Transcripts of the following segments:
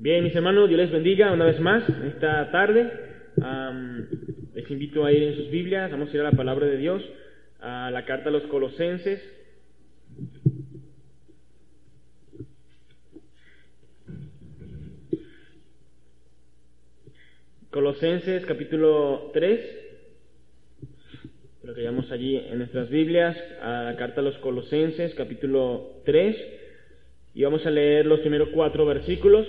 Bien, mis hermanos, Dios les bendiga una vez más esta tarde. Um, les invito a ir en sus Biblias, vamos a ir a la palabra de Dios, a la carta a los Colosenses. Colosenses capítulo 3, lo que llamamos allí en nuestras Biblias, a la carta a los Colosenses capítulo 3, y vamos a leer los primeros cuatro versículos.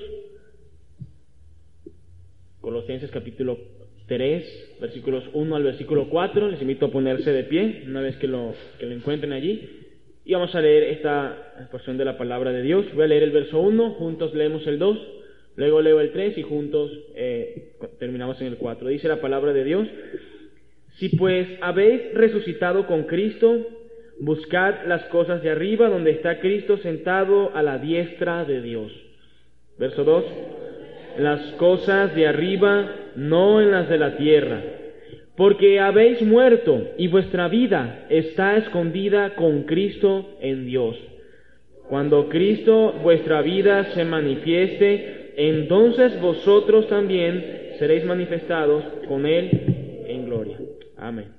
Colosenses capítulo 3, versículos 1 al versículo 4. Les invito a ponerse de pie una vez que lo, que lo encuentren allí. Y vamos a leer esta porción de la palabra de Dios. Voy a leer el verso 1, juntos leemos el 2, luego leo el 3 y juntos eh, terminamos en el 4. Dice la palabra de Dios, si pues habéis resucitado con Cristo, buscad las cosas de arriba donde está Cristo sentado a la diestra de Dios. Verso 2 las cosas de arriba, no en las de la tierra. Porque habéis muerto y vuestra vida está escondida con Cristo en Dios. Cuando Cristo vuestra vida se manifieste, entonces vosotros también seréis manifestados con Él en gloria. Amén.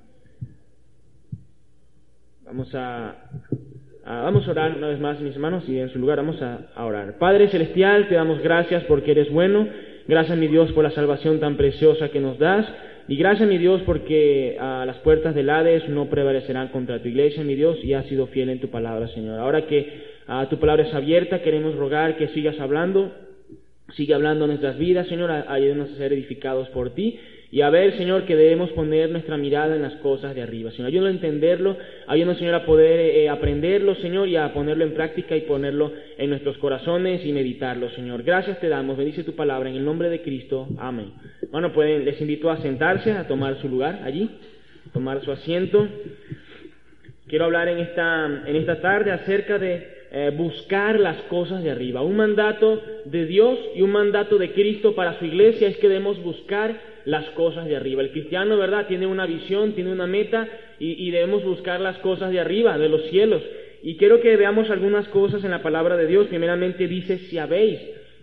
Vamos a vamos a orar una vez más, mis hermanos, y en su lugar vamos a, orar. Padre Celestial, te damos gracias porque eres bueno. Gracias, mi Dios, por la salvación tan preciosa que nos das. Y gracias, mi Dios, porque a las puertas del Hades no prevalecerán contra tu iglesia, mi Dios, y has sido fiel en tu palabra, Señor. Ahora que tu palabra es abierta, queremos rogar que sigas hablando. Sigue hablando nuestras vidas, Señor. Ayúdanos a ser edificados por ti y a ver, Señor, que debemos poner nuestra mirada en las cosas de arriba. Señor, ayúdanos a entenderlo, ayúdanos, Señor, a poder eh, aprenderlo, Señor, y a ponerlo en práctica y ponerlo en nuestros corazones y meditarlo, Señor. Gracias te damos, bendice tu palabra en el nombre de Cristo. Amén. Bueno, pueden, les invito a sentarse, a tomar su lugar allí, tomar su asiento. Quiero hablar en esta, en esta tarde acerca de eh, buscar las cosas de arriba. Un mandato de Dios y un mandato de Cristo para su iglesia es que debemos buscar las cosas de arriba. El cristiano, ¿verdad?, tiene una visión, tiene una meta y, debemos buscar las cosas de arriba, de los cielos. Y quiero que veamos algunas cosas en la palabra de Dios. Primeramente dice, si habéis.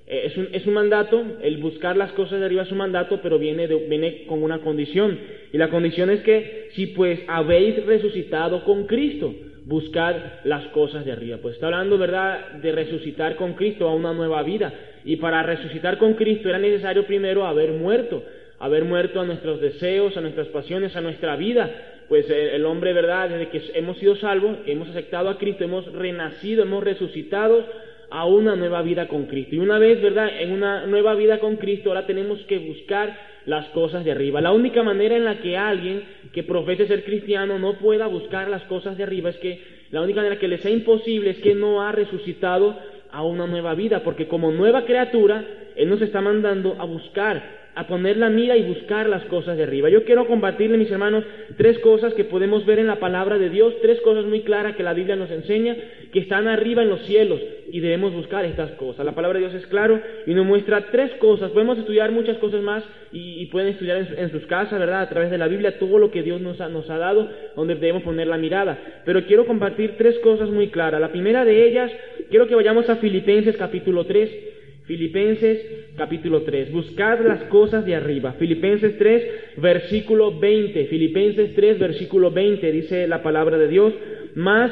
Eh, es, un, es, un, mandato, el buscar las cosas de arriba es un mandato, pero viene, viene con una condición. Y la condición es que si pues habéis resucitado con Cristo, buscad las cosas de arriba. Pues está hablando, ¿verdad?, de resucitar con Cristo a una nueva vida. Y para resucitar con Cristo era necesario primero haber muerto haber muerto a nuestros deseos, a nuestras pasiones, a nuestra vida. Pues eh, el hombre, ¿verdad? Desde que hemos sido salvos, hemos aceptado a Cristo, hemos renacido, hemos resucitado a una nueva vida con Cristo. Y una vez, ¿verdad? En una nueva vida con Cristo, ahora tenemos que buscar las cosas de arriba. La única manera en la que alguien que profese ser cristiano no pueda buscar las cosas de arriba es que la única manera que le sea imposible es que no ha resucitado a una nueva vida, porque como nueva criatura, Él nos está mandando a buscar a poner la mira y buscar las cosas de arriba. Yo quiero compartirle, mis hermanos, tres cosas que podemos ver en la palabra de Dios, tres cosas muy claras que la Biblia nos enseña, que están arriba en los cielos y debemos buscar estas cosas. La palabra de Dios es claro y nos muestra tres cosas. Podemos estudiar muchas cosas más y, pueden estudiar en, sus casas, ¿verdad? A través de la Biblia, todo lo que Dios nos ha, nos ha dado, donde debemos poner la mirada. Pero quiero compartir tres cosas muy claras. La primera de ellas, quiero que vayamos a Filipenses capítulo 3. Filipenses capítulo 3. Buscad las cosas de arriba. Filipenses 3, versículo 20. Filipenses 3, versículo 20 dice la palabra de Dios. Más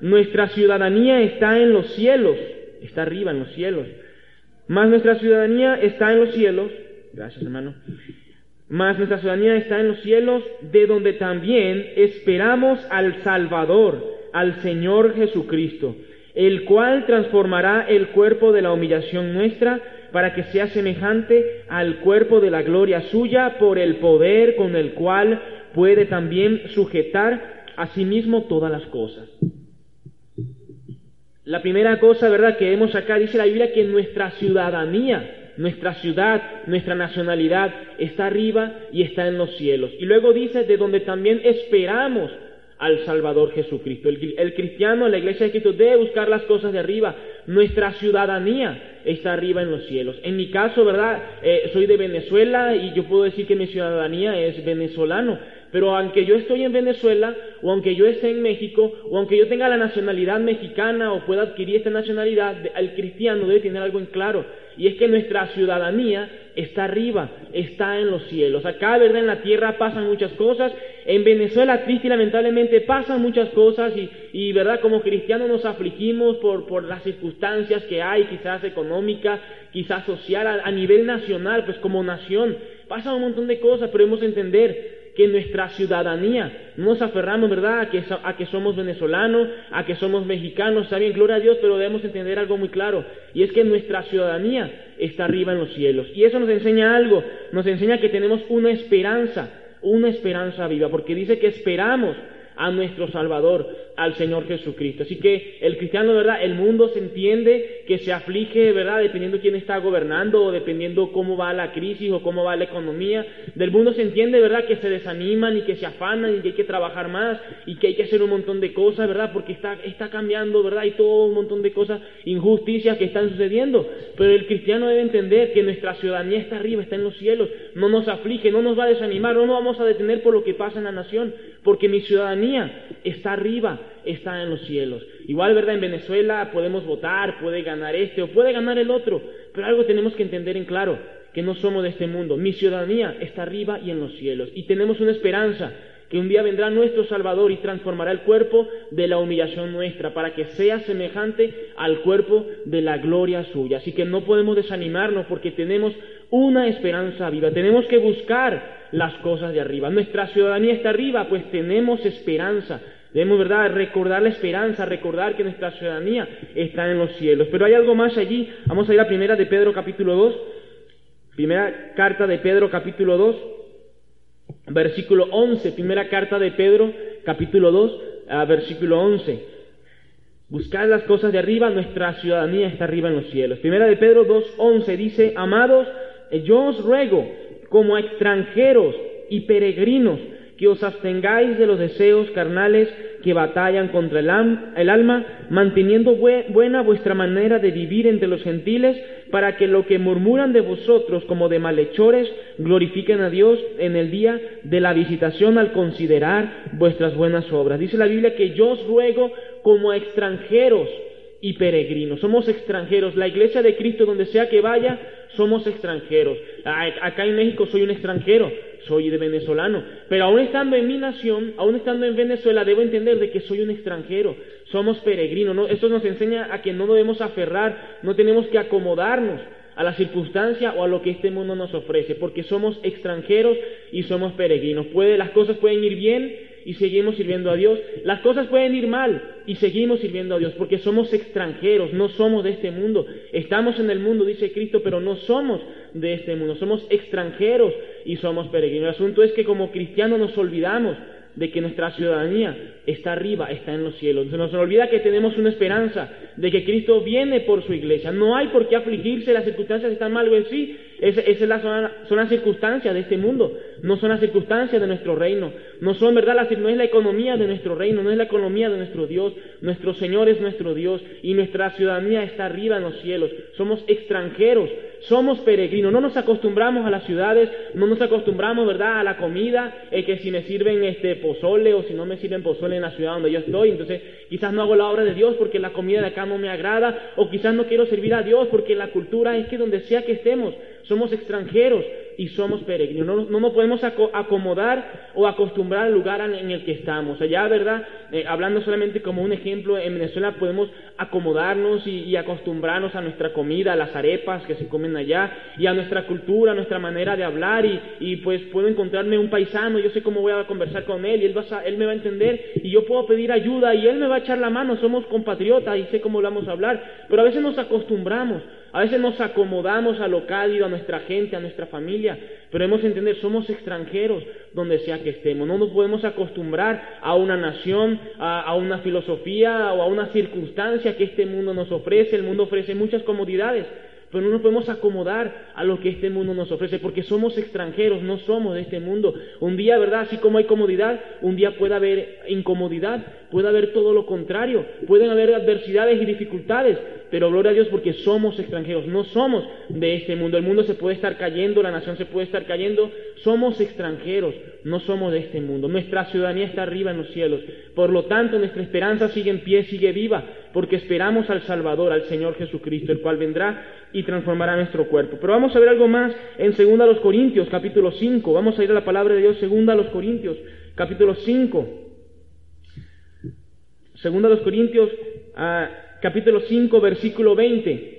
nuestra ciudadanía está en los cielos. Está arriba en los cielos. Más nuestra ciudadanía está en los cielos. Gracias, hermano. Más nuestra ciudadanía está en los cielos, de donde también esperamos al Salvador, al Señor Jesucristo el cual transformará el cuerpo de la humillación nuestra para que sea semejante al cuerpo de la gloria suya por el poder con el cual puede también sujetar a sí mismo todas las cosas. La primera cosa, ¿verdad?, que vemos acá, dice la Biblia que nuestra ciudadanía, nuestra ciudad, nuestra nacionalidad está arriba y está en los cielos. Y luego dice de donde también esperamos al Salvador Jesucristo. El, cristiano, la iglesia de Cristo, debe buscar las cosas de arriba. Nuestra ciudadanía está arriba en los cielos. En mi caso, ¿verdad? Eh, soy de Venezuela y yo puedo decir que mi ciudadanía es venezolano. Pero aunque yo estoy en Venezuela, o aunque yo esté en México, o aunque yo tenga la nacionalidad mexicana o pueda adquirir esta nacionalidad, el cristiano debe tener algo en claro. Y es que nuestra ciudadanía está arriba, está en los cielos. Acá, ¿verdad? En la tierra pasan muchas cosas. En Venezuela, triste y lamentablemente, pasan muchas cosas. Y, ¿verdad? Como cristianos nos afligimos por, por, las circunstancias que hay, quizás económicas, quizás social, a, nivel nacional, pues como nación. Pasan un montón de cosas, pero debemos entender que nuestra ciudadanía, no nos aferramos, ¿verdad?, a que, a que somos venezolanos, a que somos mexicanos, está bien, gloria a Dios, pero debemos entender algo muy claro, y es que nuestra ciudadanía está arriba en los cielos. Y eso nos enseña algo, nos enseña que tenemos una esperanza, una esperanza viva, porque dice que esperamos a nuestro Salvador, al Señor Jesucristo. Así que el cristiano, ¿verdad? El mundo se entiende que se aflige, ¿verdad? Dependiendo quién está gobernando o dependiendo cómo va la crisis o cómo va la economía. Del mundo se entiende, ¿verdad? Que se desaniman y que se afanan y que hay que trabajar más y que hay que hacer un montón de cosas, ¿verdad? Porque está, está cambiando, ¿verdad? Y todo un montón de cosas, injusticias que están sucediendo. Pero el cristiano debe entender que nuestra ciudadanía está arriba, está en los cielos. No nos aflige, no nos va a desanimar, no nos vamos a detener por lo que pasa en la nación. Porque mi ciudadanía está arriba, está en los cielos. Igual, ¿verdad? En Venezuela podemos votar, puede ganar este o puede ganar el otro, pero algo tenemos que entender en claro, que no somos de este mundo. Mi ciudadanía está arriba y en los cielos. Y tenemos una esperanza que un día vendrá nuestro Salvador y transformará el cuerpo de la humillación nuestra para que sea semejante al cuerpo de la gloria suya. Así que no podemos desanimarnos porque tenemos una esperanza viva. Tenemos que buscar las cosas de arriba. Nuestra ciudadanía está arriba, pues tenemos esperanza. Debemos, ¿verdad?, recordar la esperanza, recordar que nuestra ciudadanía está en los cielos. Pero hay algo más allí. Vamos a ir a primera de Pedro capítulo 2. Primera carta de Pedro capítulo 2, versículo 11. Primera carta de Pedro capítulo 2, versículo 11. Buscad las cosas de arriba, nuestra ciudadanía está arriba en los cielos. Primera de Pedro 2, 11 dice, amados, yo os ruego, como extranjeros y peregrinos, que os abstengáis de los deseos carnales que batallan contra el, alma, manteniendo buena vuestra manera de vivir entre los gentiles, para que lo que murmuran de vosotros como de malhechores glorifiquen a Dios en el día de la visitación al considerar vuestras buenas obras. Dice la Biblia que yo os ruego como extranjeros y peregrinos. Somos extranjeros. La iglesia de Cristo, donde sea que vaya, somos extranjeros. Acá en México soy un extranjero, soy de venezolano. Pero aún estando en mi nación, aún estando en Venezuela, debo entender de que soy un extranjero. Somos peregrinos. ¿no? Esto nos enseña a que no debemos aferrar, no tenemos que acomodarnos a la circunstancia o a lo que este mundo nos ofrece, porque somos extranjeros y somos peregrinos. Puede, las cosas pueden ir bien y seguimos sirviendo a Dios. Las cosas pueden ir mal y seguimos sirviendo a Dios porque somos extranjeros, no somos de este mundo. Estamos en el mundo, dice Cristo, pero no somos de este mundo. Somos extranjeros y somos peregrinos. El asunto es que como cristianos nos olvidamos de que nuestra ciudadanía está arriba, está en los cielos. Se nos olvida que tenemos una esperanza de que Cristo viene por su iglesia. No hay por qué afligirse, las circunstancias están mal en sí. Esa, es la, son, las circunstancias de este mundo, no son las circunstancias de nuestro reino. No son, ¿verdad? no es la economía de nuestro reino, no es la economía de nuestro Dios. Nuestro Señor es nuestro Dios y nuestra ciudadanía está arriba en los cielos. Somos extranjeros somos peregrinos, no nos acostumbramos a las ciudades, no nos acostumbramos, ¿verdad?, a la comida, eh, que si me sirven este pozole o si no me sirven pozole en la ciudad donde yo estoy, entonces quizás no hago la obra de Dios porque la comida de acá no me agrada, o quizás no quiero servir a Dios porque la cultura es que donde sea que estemos, somos extranjeros y somos peregrinos. No, nos podemos acomodar o acostumbrar al lugar en el que estamos. Allá, ¿verdad? Eh, hablando solamente como un ejemplo, en Venezuela podemos acomodarnos y, acostumbrarnos a nuestra comida, a las arepas que se comen allá, y a nuestra cultura, a nuestra manera de hablar, y, pues puedo encontrarme un paisano, yo sé cómo voy a conversar con él, y él, va él me va a entender, y yo puedo pedir ayuda, y él me va a echar la mano, somos compatriotas y sé cómo vamos a hablar, pero a veces nos acostumbramos a veces nos acomodamos a lo cálido, a nuestra gente, a nuestra familia, pero hemos de entender, somos extranjeros, donde sea que estemos. No nos podemos acostumbrar a una nación, a, una filosofía o a una circunstancia que este mundo nos ofrece. El mundo ofrece muchas comodidades, pero no nos podemos acomodar a lo que este mundo nos ofrece, porque somos extranjeros, no somos de este mundo. Un día, ¿verdad? Así como hay comodidad, un día puede haber incomodidad, puede haber todo lo contrario, pueden haber adversidades y dificultades, pero gloria a Dios porque somos extranjeros, no somos de este mundo. El mundo se puede estar cayendo, la nación se puede estar cayendo, somos extranjeros, no somos de este mundo. Nuestra ciudadanía está arriba en los cielos. Por lo tanto, nuestra esperanza sigue en pie, sigue viva, porque esperamos al Salvador, al Señor Jesucristo, el cual vendrá y transformará nuestro cuerpo. Pero vamos a ver algo más en 2 Corintios, capítulo 5. Vamos a ir a la palabra de Dios, 2 Corintios, capítulo 5. Segunda a los Corintios, capítulo 5, versículo 20.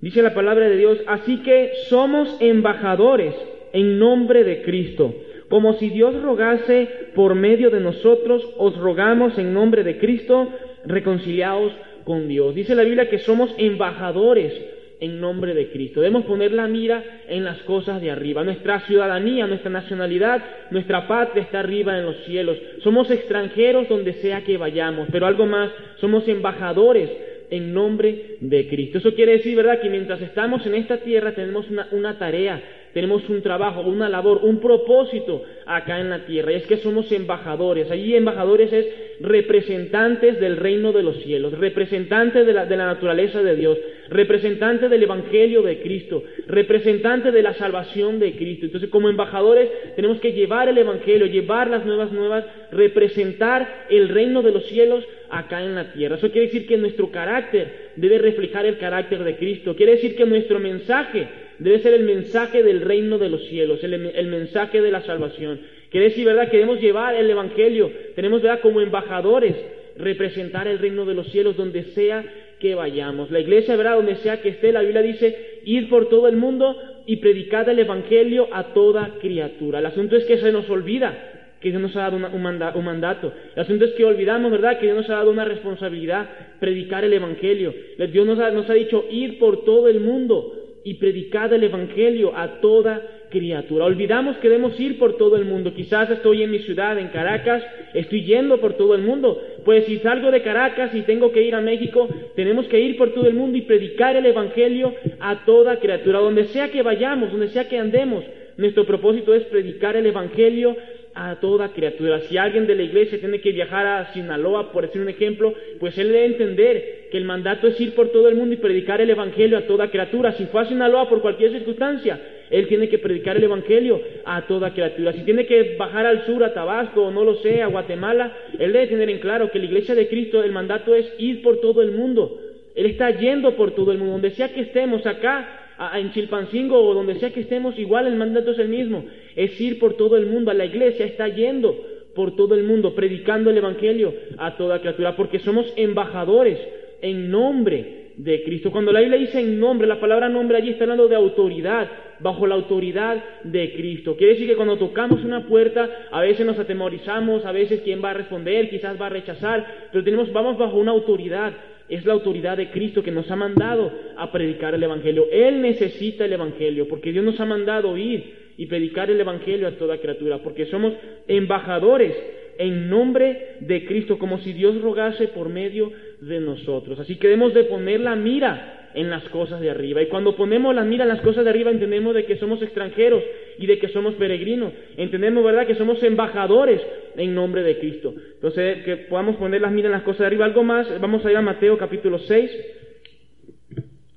Dice la palabra de Dios, así que somos embajadores en nombre de Cristo. Como si Dios rogase por medio de nosotros, os rogamos en nombre de Cristo, reconciliaos con Dios. Dice la Biblia que somos embajadores en nombre de Cristo. Debemos poner la mira en las cosas de arriba. Nuestra ciudadanía, nuestra nacionalidad, nuestra patria está arriba en los cielos. Somos extranjeros donde sea que vayamos, pero algo más, somos embajadores en nombre de Cristo. Eso quiere decir, ¿verdad?, que mientras estamos en esta tierra tenemos una, una tarea tenemos un trabajo, una labor, un propósito acá en la tierra. Y es que somos embajadores. Allí embajadores es representantes del reino de los cielos, representantes de la, de la naturaleza de Dios, representantes del Evangelio de Cristo, representantes de la salvación de Cristo. Entonces, como embajadores tenemos que llevar el Evangelio, llevar las nuevas nuevas, representar el reino de los cielos acá en la tierra. Eso quiere decir que nuestro carácter debe reflejar el carácter de Cristo. Quiere decir que nuestro mensaje debe ser el mensaje del reino de los cielos, el, mensaje de la salvación. Quiere decir, ¿verdad? Queremos llevar el Evangelio, tenemos, ¿verdad? Como embajadores, representar el reino de los cielos donde sea que vayamos. La iglesia, ¿verdad? Donde sea que esté, la Biblia dice, ir por todo el mundo y predicar el Evangelio a toda criatura. El asunto es que se nos olvida que Dios nos ha dado un, mandato. El asunto es que olvidamos, ¿verdad?, que Dios nos ha dado una responsabilidad, predicar el Evangelio. Dios nos ha dicho ir por todo el mundo y predicad el Evangelio a toda criatura. Olvidamos que debemos ir por todo el mundo. Quizás estoy en mi ciudad, en Caracas, estoy yendo por todo el mundo. Pues si salgo de Caracas y tengo que ir a México, tenemos que ir por todo el mundo y predicar el Evangelio a toda criatura. Donde sea que vayamos, donde sea que andemos, nuestro propósito es predicar el Evangelio a toda criatura. Si alguien de la iglesia tiene que viajar a Sinaloa, por decir un ejemplo, pues él debe entender que el mandato es ir por todo el mundo y predicar el Evangelio a toda criatura. Si fue a Sinaloa por cualquier circunstancia, él tiene que predicar el Evangelio a toda criatura. Si tiene que bajar al sur, a Tabasco, o no lo sé, a Guatemala, él debe tener en claro que la iglesia de Cristo, el mandato es ir por todo el mundo. Él está yendo por todo el mundo. Donde sea que estemos acá, en Chilpancingo o donde sea que estemos, igual el mandato es el mismo. Es ir por todo el mundo. A la iglesia está yendo por todo el mundo, predicando el Evangelio a toda criatura, porque somos embajadores en nombre de Cristo. Cuando la Biblia dice en nombre, la palabra nombre allí está hablando de autoridad, bajo la autoridad de Cristo. Quiere decir que cuando tocamos una puerta, a veces nos atemorizamos, a veces quién va a responder, quizás va a rechazar, pero tenemos, vamos bajo una autoridad es la autoridad de Cristo que nos ha mandado a predicar el Evangelio. Él necesita el Evangelio porque Dios nos ha mandado ir y predicar el Evangelio a toda criatura, porque somos embajadores en nombre de Cristo, como si Dios rogase por medio de nosotros. Así que debemos de poner la mira en las cosas de arriba. Y cuando ponemos la mira en las cosas de arriba entendemos de que somos extranjeros y de que somos peregrinos. Entendemos, ¿verdad?, que somos embajadores en nombre de Cristo. Entonces, que podamos poner las miras en las cosas de arriba. Algo más, vamos a ir a Mateo capítulo 6.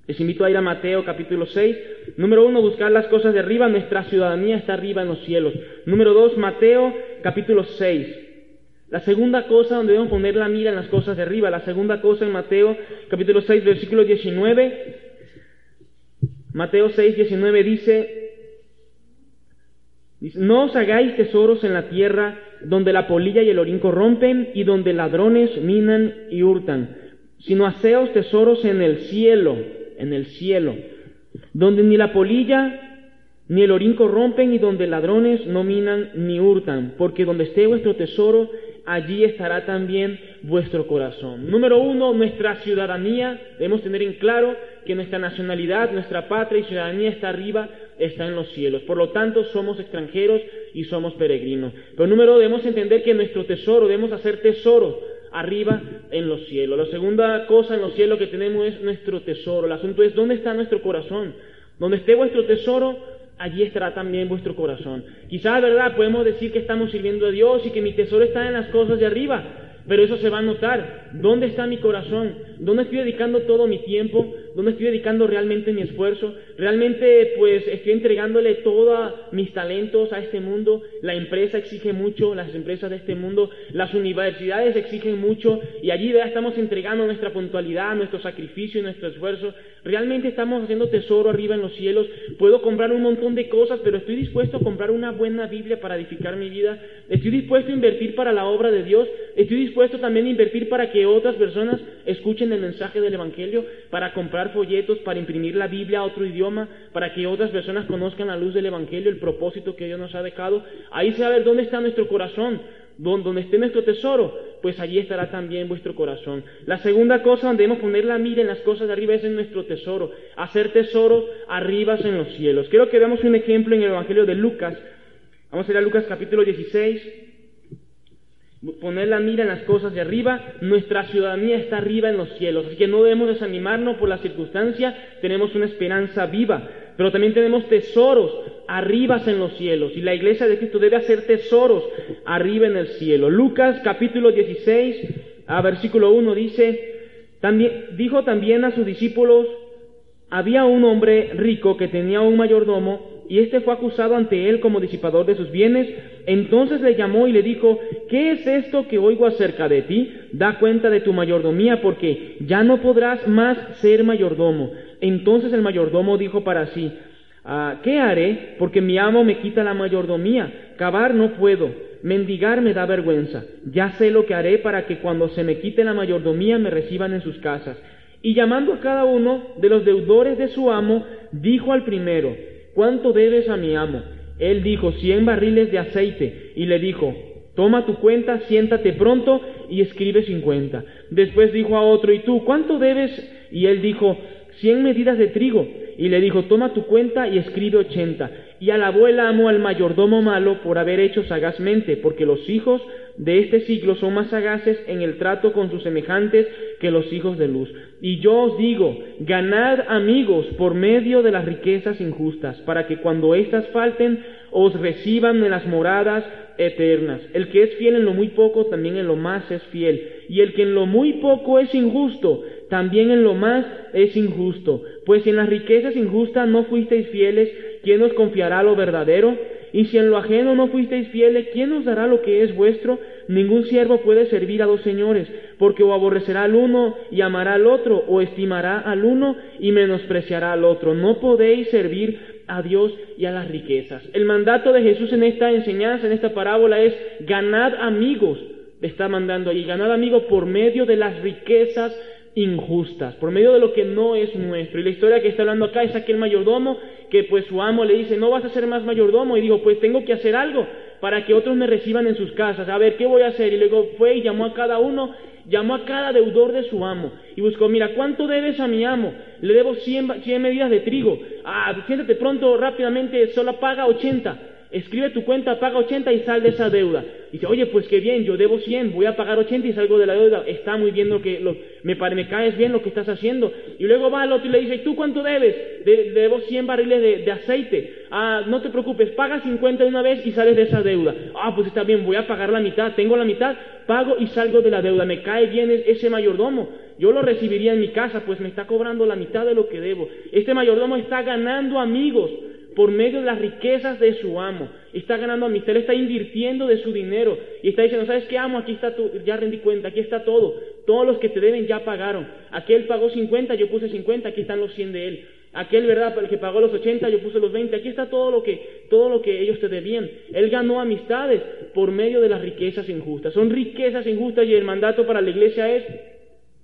Les invito a ir a Mateo capítulo 6. Número uno, buscar las cosas de arriba. Nuestra ciudadanía está arriba en los cielos. Número dos, Mateo capítulo 6. La segunda cosa donde debemos poner la mira en las cosas de arriba, la segunda cosa en Mateo capítulo 6, versículo 19, Mateo 6, 19 dice, dice, no os hagáis tesoros en la tierra donde la polilla y el orín corrompen y donde ladrones minan y hurtan, sino haceos tesoros en el cielo, en el cielo, donde ni la polilla ni el orín corrompen y donde ladrones no minan ni hurtan, porque donde esté vuestro tesoro, allí estará también vuestro corazón. Número uno, nuestra ciudadanía. Debemos tener en claro que nuestra nacionalidad, nuestra patria y ciudadanía está arriba está en los cielos. Por lo tanto, somos extranjeros y somos peregrinos. Pero número, debemos entender que nuestro tesoro, debemos hacer tesoro arriba en los cielos. La segunda cosa en los cielos que tenemos es nuestro tesoro. El asunto es, ¿dónde está nuestro corazón? Donde esté vuestro tesoro, allí estará también vuestro corazón. Quizás, ¿verdad? Podemos decir que estamos sirviendo a Dios y que mi tesoro está en las cosas de arriba, pero eso se va a notar. ¿Dónde está mi corazón? ¿Dónde estoy dedicando todo mi tiempo? ¿Dónde estoy dedicando realmente mi esfuerzo? ¿Realmente pues estoy entregándole todos mis talentos a este mundo? La empresa exige mucho, las empresas de este mundo, las universidades exigen mucho y allí ya estamos entregando nuestra puntualidad, nuestro sacrificio y nuestro esfuerzo. ¿Realmente estamos haciendo tesoro arriba en los cielos? Puedo comprar un montón de cosas, pero estoy dispuesto a comprar una buena Biblia para edificar mi vida. Estoy dispuesto a invertir para la obra de Dios. Estoy dispuesto también a invertir para que otras personas escuchen el mensaje del Evangelio, para comprar folletos, para imprimir la Biblia a otro idioma, para que otras personas conozcan la luz del Evangelio, el propósito que Dios nos ha dejado. Ahí se va a ver dónde está nuestro corazón, donde esté nuestro tesoro, pues allí estará también vuestro corazón. La segunda cosa donde debemos poner la mira en las cosas de arriba es en nuestro tesoro, hacer tesoro arriba en los cielos. Quiero que veamos un ejemplo en el Evangelio de Lucas. Vamos a ir a Lucas capítulo 16 poner la mira en las cosas de arriba, nuestra ciudadanía está arriba en los cielos, así que no debemos desanimarnos por la circunstancia, tenemos una esperanza viva, pero también tenemos tesoros arriba en los cielos, y la iglesia de Cristo debe hacer tesoros arriba en el cielo. Lucas capítulo 16, a versículo 1 dice, también, dijo también a sus discípulos, había un hombre rico que tenía un mayordomo, y éste fue acusado ante él como disipador de sus bienes. Entonces le llamó y le dijo, ¿qué es esto que oigo acerca de ti? Da cuenta de tu mayordomía, porque ya no podrás más ser mayordomo. Entonces el mayordomo dijo para sí, ah, ¿qué haré? Porque mi amo me quita la mayordomía. Cavar no puedo, mendigar me da vergüenza. Ya sé lo que haré para que cuando se me quite la mayordomía me reciban en sus casas. Y llamando a cada uno de los deudores de su amo, dijo al primero, ¿cuánto debes a mi amo? Él dijo, cien barriles de aceite, y le dijo, toma tu cuenta, siéntate pronto y escribe cincuenta. Después dijo a otro, ¿y tú cuánto debes? Y él dijo, cien medidas de trigo, y le dijo, toma tu cuenta y escribe ochenta. Y alabó el amo al mayordomo malo por haber hecho sagazmente, porque los hijos de este siglo son más sagaces en el trato con sus semejantes que los hijos de luz. Y yo os digo, ganad amigos por medio de las riquezas injustas, para que cuando éstas falten os reciban en las moradas eternas. El que es fiel en lo muy poco, también en lo más es fiel. Y el que en lo muy poco es injusto, también en lo más es injusto. Pues si en las riquezas injustas no fuisteis fieles, ¿quién os confiará lo verdadero? Y si en lo ajeno no fuisteis fieles, ¿quién os dará lo que es vuestro? Ningún siervo puede servir a dos señores, porque o aborrecerá al uno y amará al otro, o estimará al uno y menospreciará al otro. No podéis servir a Dios y a las riquezas. El mandato de Jesús en esta enseñanza, en esta parábola, es ganad amigos. está mandando allí, ganad amigos por medio de las riquezas injustas, por medio de lo que no es nuestro. Y la historia que está hablando acá es aquel mayordomo que pues su amo le dice, no vas a ser más mayordomo. Y digo, pues tengo que hacer algo para que otros me reciban en sus casas. A ver, ¿qué voy a hacer? Y luego fue y llamó a cada uno, llamó a cada deudor de su amo. Y buscó, mira, ¿cuánto debes a mi amo? Le debo 100, 100 medidas de trigo. Ah, siéntate pronto, rápidamente, solo paga 80 escribe tu cuenta, paga 80 y sal de esa deuda. Dice, oye, pues qué bien, yo debo 100, voy a pagar 80 y salgo de la deuda. Está muy bien lo que, lo, me, me caes bien lo que estás haciendo. Y luego va al otro y le dice, ¿tú cuánto debes? debo 100 barriles de, de, aceite. Ah, no te preocupes, paga 50 de una vez y sales de esa deuda. Ah, pues está bien, voy a pagar la mitad, tengo la mitad, pago y salgo de la deuda. Me cae bien ese mayordomo. Yo lo recibiría en mi casa, pues me está cobrando la mitad de lo que debo. Este mayordomo está ganando amigos por medio de las riquezas de su amo. Está ganando amistad, él está invirtiendo de su dinero y está diciendo, ¿sabes qué amo? Aquí está tu, ya rendí cuenta, aquí está todo. Todos los que te deben ya pagaron. Aquel pagó 50, yo puse 50, aquí están los 100 de él. Aquel, ¿verdad? El que pagó los 80, yo puse los 20. Aquí está todo lo que, todo lo que ellos te debían. Él ganó amistades por medio de las riquezas injustas. Son riquezas injustas y el mandato para la iglesia es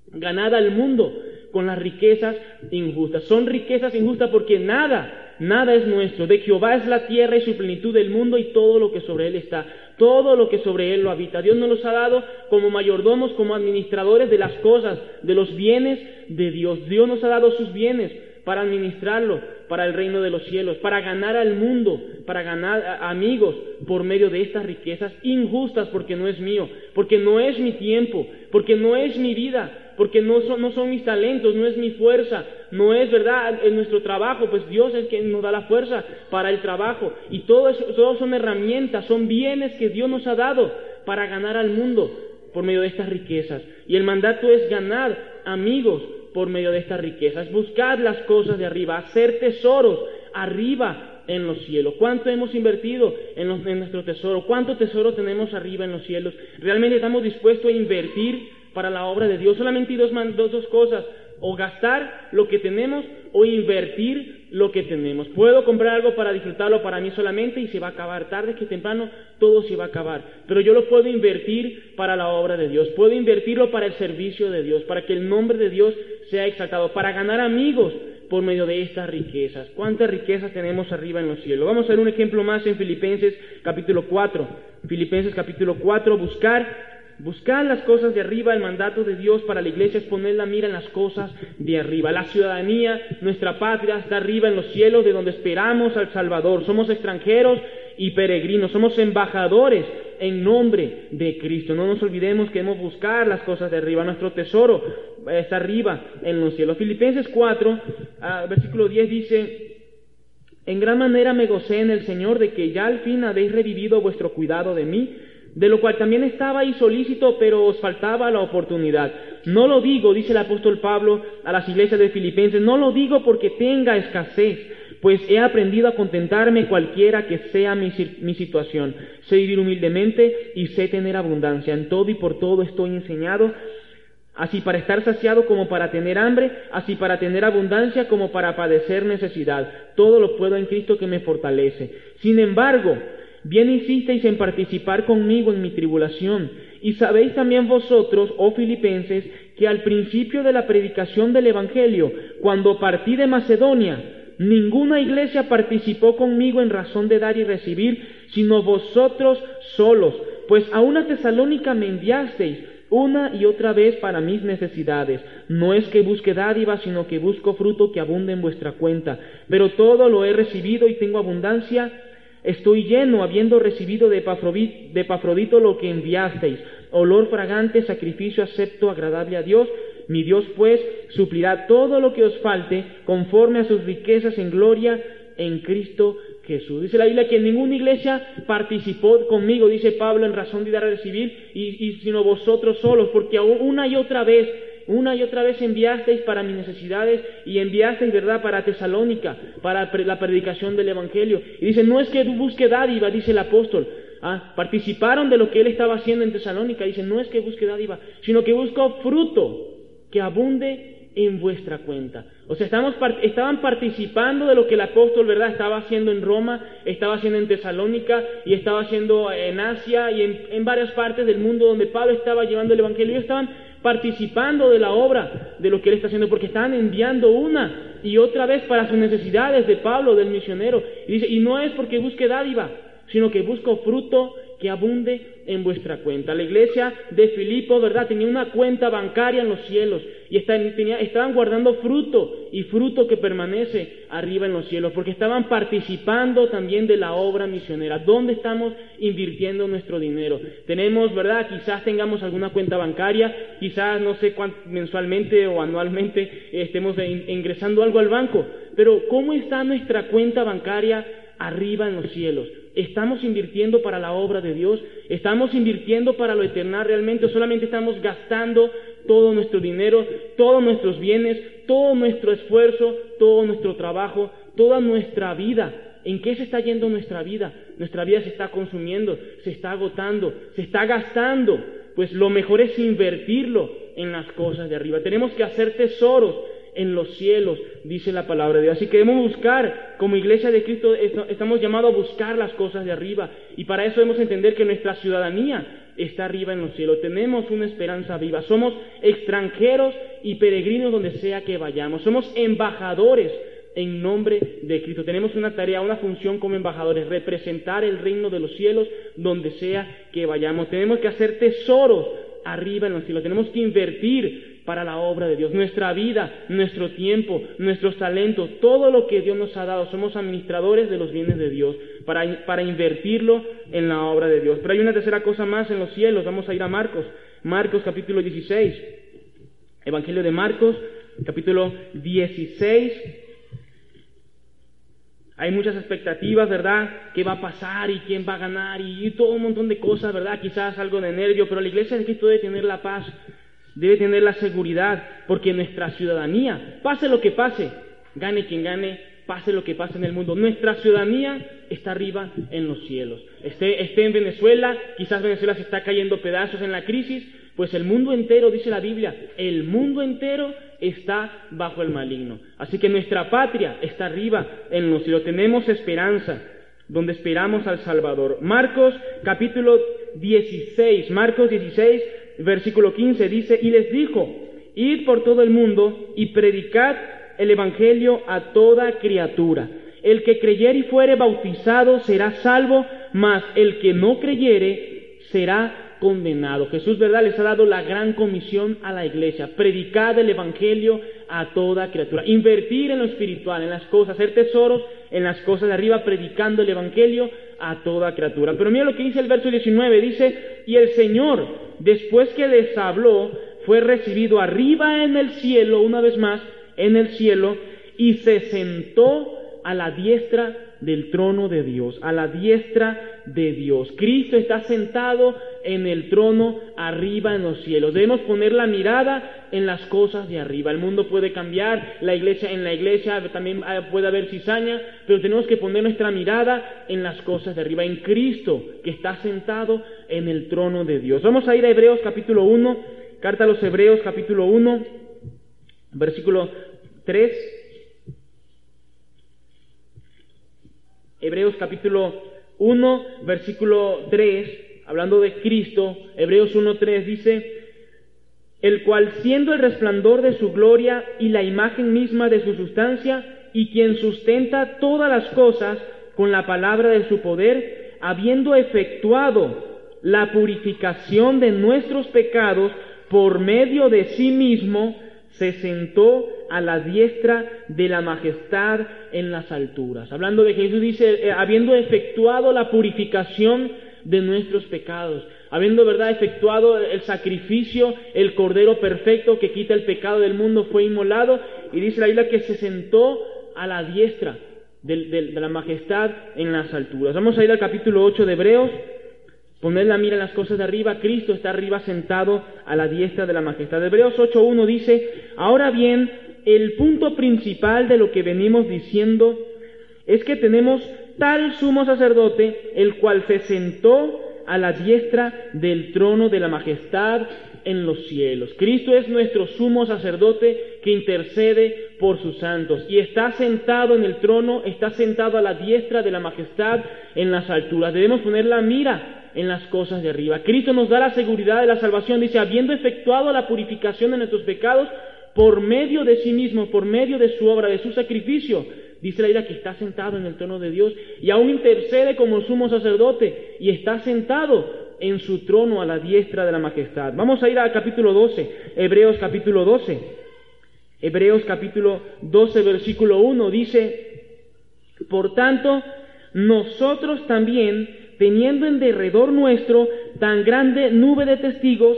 ganar al mundo con las riquezas injustas. Son riquezas injustas porque nada, nada es nuestro. De Jehová es la tierra y su plenitud del mundo y todo lo que sobre él está, todo lo que sobre él lo habita. Dios nos los ha dado como mayordomos, como administradores de las cosas, de los bienes de Dios. Dios nos ha dado sus bienes para administrarlo, para el reino de los cielos, para ganar al mundo, para ganar amigos por medio de estas riquezas injustas porque no es mío, porque no es mi tiempo, porque no es mi vida, porque no son, mis talentos, no es mi fuerza, no es verdad en nuestro trabajo, pues Dios es quien nos da la fuerza para el trabajo. Y todo eso, son herramientas, son bienes que Dios nos ha dado para ganar al mundo por medio de estas riquezas. Y el mandato es ganar amigos por medio de estas riquezas. Buscar las cosas de arriba, hacer tesoros arriba en los cielos. ¿Cuánto hemos invertido en, en nuestro tesoro? ¿Cuánto tesoro tenemos arriba en los cielos? ¿Realmente estamos dispuestos a invertir para la obra de Dios? Solamente dos, dos, dos cosas o gastar lo que tenemos o invertir lo que tenemos. Puedo comprar algo para disfrutarlo para mí solamente y se va a acabar. Tarde que temprano todo se va a acabar. Pero yo lo puedo invertir para la obra de Dios. Puedo invertirlo para el servicio de Dios, para que el nombre de Dios sea exaltado, para ganar amigos por medio de estas riquezas. ¿Cuántas riquezas tenemos arriba en los cielos? Vamos a ver un ejemplo más en Filipenses capítulo 4. Filipenses capítulo 4, buscar Buscar las cosas de arriba, el mandato de Dios para la iglesia es poner la mira en las cosas de arriba. La ciudadanía, nuestra patria está arriba en los cielos de donde esperamos al Salvador. Somos extranjeros y peregrinos, somos embajadores en nombre de Cristo. No nos olvidemos que debemos buscar las cosas de arriba. Nuestro tesoro está arriba en los cielos. Filipenses 4, ah, versículo 10 dice, en gran manera me gocé en el Señor de que ya al fin habéis revivido vuestro cuidado de mí de lo cual también estaba ahí solícito, pero os faltaba la oportunidad. No lo digo, dice el apóstol Pablo a las iglesias de Filipenses, no lo digo porque tenga escasez, pues he aprendido a contentarme cualquiera que sea mi, mi, situación. Sé vivir humildemente y sé tener abundancia. En todo y por todo estoy enseñado, así para estar saciado como para tener hambre, así para tener abundancia como para padecer necesidad. Todo lo puedo en Cristo que me fortalece. Sin embargo, bien hicisteis en participar conmigo en mi tribulación. Y sabéis también vosotros, oh filipenses, que al principio de la predicación del Evangelio, cuando partí de Macedonia, ninguna iglesia participó conmigo en razón de dar y recibir, sino vosotros solos, pues a una tesalónica me enviasteis una y otra vez para mis necesidades. No es que busque dádiva, sino que busco fruto que abunde en vuestra cuenta. Pero todo lo he recibido y tengo abundancia Estoy lleno, habiendo recibido de Epafrodito lo que enviasteis, olor fragante, sacrificio acepto, agradable a Dios. Mi Dios, pues, suplirá todo lo que os falte, conforme a sus riquezas en gloria en Cristo Jesús. Dice la Biblia que ninguna iglesia participó conmigo, dice Pablo, en razón de dar a recibir, y, y sino vosotros solos, porque una y otra vez una y otra vez enviasteis para mis necesidades y enviasteis, ¿verdad?, para Tesalónica, para la predicación del Evangelio. Y dice, no es que busque dádiva, dice el apóstol. Ah, participaron de lo que él estaba haciendo en Tesalónica. Dice, no es que busque dádiva, sino que busco fruto que abunde en vuestra cuenta. O sea, estamos, estaban participando de lo que el apóstol, ¿verdad?, estaba haciendo en Roma, estaba haciendo en Tesalónica y estaba haciendo en Asia y en, en varias partes del mundo donde Pablo estaba llevando el Evangelio. Ellos estaban participando de la obra de lo que él está haciendo, porque están enviando una y otra vez para sus necesidades de Pablo, del misionero. Y dice, y no es porque busque dádiva, sino que busco fruto que abunde en vuestra cuenta. La iglesia de Filipo, ¿verdad? Tenía una cuenta bancaria en los cielos y estaban guardando fruto y fruto que permanece arriba en los cielos, porque estaban participando también de la obra misionera. ¿Dónde estamos invirtiendo nuestro dinero? Tenemos, ¿verdad? Quizás tengamos alguna cuenta bancaria, quizás no sé cuánto mensualmente o anualmente estemos ingresando algo al banco, pero ¿cómo está nuestra cuenta bancaria arriba en los cielos? ¿Estamos invirtiendo para la obra de Dios? ¿Estamos invirtiendo para lo eterno realmente? ¿O solamente estamos gastando todo nuestro dinero, todos nuestros bienes, todo nuestro esfuerzo, todo nuestro trabajo, toda nuestra vida? ¿En qué se está yendo nuestra vida? Nuestra vida se está consumiendo, se está agotando, se está gastando. Pues lo mejor es invertirlo en las cosas de arriba. Tenemos que hacer tesoros en los cielos, dice la palabra de Dios. Así que debemos buscar, como iglesia de Cristo, estamos llamados a buscar las cosas de arriba. Y para eso debemos entender que nuestra ciudadanía está arriba en los cielos. Tenemos una esperanza viva. Somos extranjeros y peregrinos donde sea que vayamos. Somos embajadores en nombre de Cristo. Tenemos una tarea, una función como embajadores, representar el reino de los cielos donde sea que vayamos. Tenemos que hacer tesoros arriba en los cielos. Tenemos que invertir para la obra de Dios. Nuestra vida, nuestro tiempo, nuestros talentos, todo lo que Dios nos ha dado, somos administradores de los bienes de Dios para, para invertirlo en la obra de Dios. Pero hay una tercera cosa más en los cielos. Vamos a ir a Marcos. Marcos capítulo 16. Evangelio de Marcos capítulo 16 hay muchas expectativas, ¿verdad? ¿Qué va a pasar y quién va a ganar y, todo un montón de cosas, ¿verdad? Quizás algo de nervio, pero la iglesia de Cristo debe tener la paz, debe tener la seguridad, porque nuestra ciudadanía, pase lo que pase, gane quien gane, pase lo que pase en el mundo, nuestra ciudadanía está arriba en los cielos. Esté, esté en Venezuela, quizás Venezuela se está cayendo pedazos en la crisis, pues el mundo entero, dice la Biblia, el mundo entero está bajo el maligno. Así que nuestra patria está arriba en los cielos. Tenemos esperanza, donde esperamos al Salvador. Marcos capítulo 16, Marcos 16, versículo 15 dice, y les dijo, id por todo el mundo y predicad el Evangelio a toda criatura. El que creyere y fuere bautizado será salvo, mas el que no creyere será condenado. Jesús, ¿verdad?, les ha dado la gran comisión a la iglesia, predicar el Evangelio a toda criatura, invertir en lo espiritual, en las cosas, hacer tesoros en las cosas de arriba, predicando el Evangelio a toda criatura. Pero mira lo que dice el verso 19, dice, y el Señor, después que les habló, fue recibido arriba en el cielo, una vez más, en el cielo, y se sentó a la diestra del trono de Dios, a la diestra de Dios. Cristo está sentado en el trono arriba en los cielos. Debemos poner la mirada en las cosas de arriba. El mundo puede cambiar, la iglesia en la iglesia también ah, puede haber cizaña, pero tenemos que poner nuestra mirada en las cosas de arriba, en Cristo que está sentado en el trono de Dios. Vamos a ir a Hebreos capítulo 1, carta a los Hebreos capítulo 1, versículo 3. Hebreos capítulo 1, versículo 3, hablando de Cristo, Hebreos 1, 3 dice, el cual siendo el resplandor de su gloria y la imagen misma de su sustancia, y quien sustenta todas las cosas con la palabra de su poder, habiendo efectuado la purificación de nuestros pecados por medio de sí mismo, se sentó a la diestra de la majestad en las alturas. Hablando de Jesús dice, eh, habiendo efectuado la purificación de nuestros pecados, habiendo verdad efectuado el sacrificio, el cordero perfecto que quita el pecado del mundo fue inmolado y dice la Biblia que se sentó a la diestra de, la majestad en las alturas. Vamos a ir al capítulo 8 de Hebreos. Poner la mira en las cosas de arriba, Cristo está arriba sentado a la diestra de la majestad. Hebreos 8.1 dice, ahora bien, el punto principal de lo que venimos diciendo es que tenemos tal sumo sacerdote, el cual se sentó a la diestra del trono de la majestad en los cielos. Cristo es nuestro sumo sacerdote que intercede por sus santos y está sentado en el trono, está sentado a la diestra de la majestad en las alturas. Debemos poner la mira en las cosas de arriba. Cristo nos da la seguridad de la salvación, dice, habiendo efectuado la purificación de nuestros pecados por medio de sí mismo, por medio de su obra, de su sacrificio. Dice la idea que está sentado en el trono de Dios y aún intercede como sumo sacerdote y está sentado en su trono a la diestra de la majestad. Vamos a ir al capítulo 12, Hebreos capítulo 12. Hebreos capítulo 12, versículo 1 dice, por tanto, nosotros también, teniendo en derredor nuestro tan grande nube de testigos,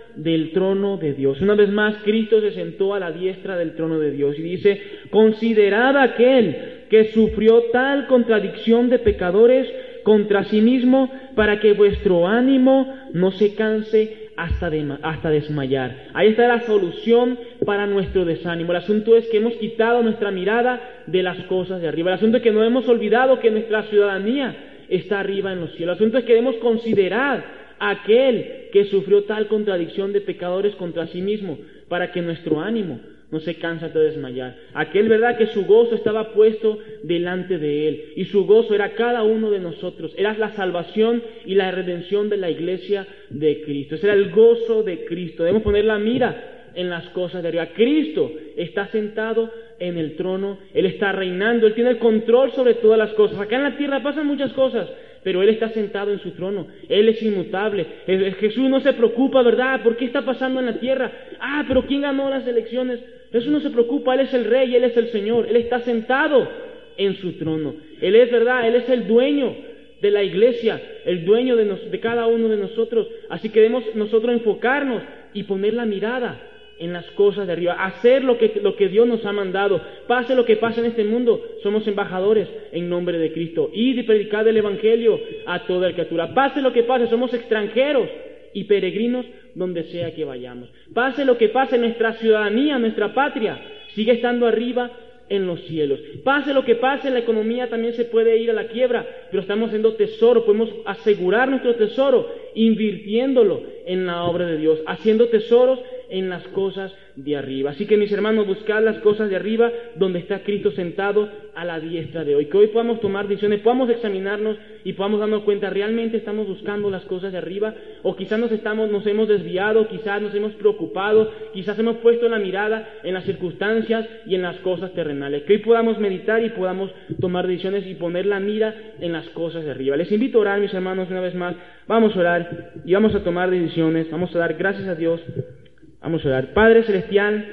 del trono de Dios. Una vez más, Cristo se sentó a la diestra del trono de Dios y dice, considerad aquel que sufrió tal contradicción de pecadores contra sí mismo para que vuestro ánimo no se canse hasta, hasta desmayar. Ahí está la solución para nuestro desánimo. El asunto es que hemos quitado nuestra mirada de las cosas de arriba. El asunto es que no hemos olvidado que nuestra ciudadanía está arriba en los cielos. El asunto es que debemos considerar aquel que sufrió tal contradicción de pecadores contra sí mismo, para que nuestro ánimo no se cansa de desmayar. Aquel, ¿verdad?, que su gozo estaba puesto delante de él. Y su gozo era cada uno de nosotros. Era la salvación y la redención de la iglesia de Cristo. Ese era el gozo de Cristo. Debemos poner la mira en las cosas de arriba. Cristo está sentado en el trono. Él está reinando. Él tiene el control sobre todas las cosas. Acá en la tierra pasan muchas cosas pero Él está sentado en su trono, Él es inmutable. Jesús no se preocupa, ¿verdad? ¿Por qué está pasando en la tierra? Ah, pero ¿quién ganó las elecciones? Jesús no se preocupa, Él es el Rey, Él es el Señor, Él está sentado en su trono. Él es verdad, Él es el dueño de la iglesia, el dueño de, cada uno de nosotros. Así que debemos nosotros enfocarnos y poner la mirada en las cosas de arriba, hacer lo que, lo que Dios nos ha mandado. Pase lo que pase en este mundo, somos embajadores en nombre de Cristo. Y predicar el Evangelio a toda la criatura. Pase lo que pase, somos extranjeros y peregrinos donde sea que vayamos. Pase lo que pase, nuestra ciudadanía, nuestra patria, sigue estando arriba en los cielos. Pase lo que pase, la economía también se puede ir a la quiebra, pero estamos haciendo tesoro, podemos asegurar nuestro tesoro invirtiéndolo en la obra de Dios, haciendo tesoros en las cosas de arriba. Así que mis hermanos, buscad las cosas de arriba donde está Cristo sentado a la diestra de hoy. Que hoy podamos tomar decisiones, podamos examinarnos y podamos darnos cuenta, ¿realmente estamos buscando las cosas de arriba? O quizás nos, estamos, nos hemos desviado, quizás nos hemos preocupado, quizás hemos puesto la mirada en las circunstancias y en las cosas terrenales. Que hoy podamos meditar y podamos tomar decisiones y poner la mira en las cosas de arriba. Les invito a orar, mis hermanos, una vez más. Vamos a orar y vamos a tomar decisiones. Vamos a dar gracias a Dios Vamos a orar. Padre Celestial,